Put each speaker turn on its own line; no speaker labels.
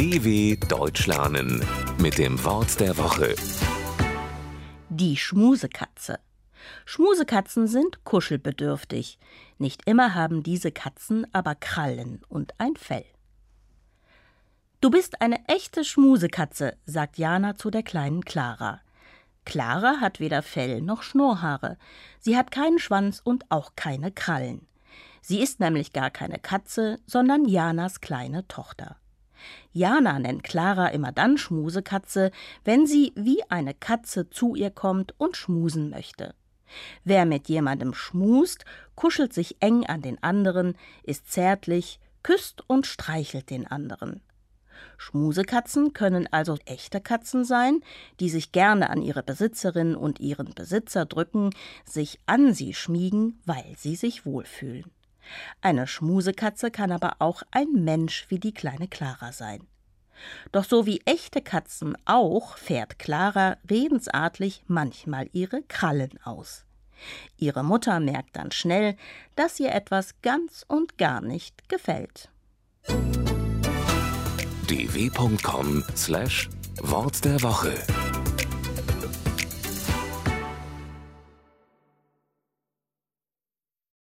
DW Deutsch lernen mit dem Wort der Woche.
Die Schmusekatze. Schmusekatzen sind kuschelbedürftig. Nicht immer haben diese Katzen aber Krallen und ein Fell. Du bist eine echte Schmusekatze, sagt Jana zu der kleinen Clara. Clara hat weder Fell noch Schnurrhaare. Sie hat keinen Schwanz und auch keine Krallen. Sie ist nämlich gar keine Katze, sondern Janas kleine Tochter. Jana nennt Clara immer dann Schmusekatze, wenn sie wie eine Katze zu ihr kommt und schmusen möchte. Wer mit jemandem schmust, kuschelt sich eng an den anderen, ist zärtlich, küsst und streichelt den anderen. Schmusekatzen können also echte Katzen sein, die sich gerne an ihre Besitzerin und ihren Besitzer drücken, sich an sie schmiegen, weil sie sich wohlfühlen. Eine Schmusekatze kann aber auch ein Mensch wie die kleine Clara sein. Doch so wie echte Katzen auch fährt Clara redensartlich manchmal ihre Krallen aus. Ihre Mutter merkt dann schnell, dass ihr etwas ganz und gar nicht gefällt.
dw.com/wort der Woche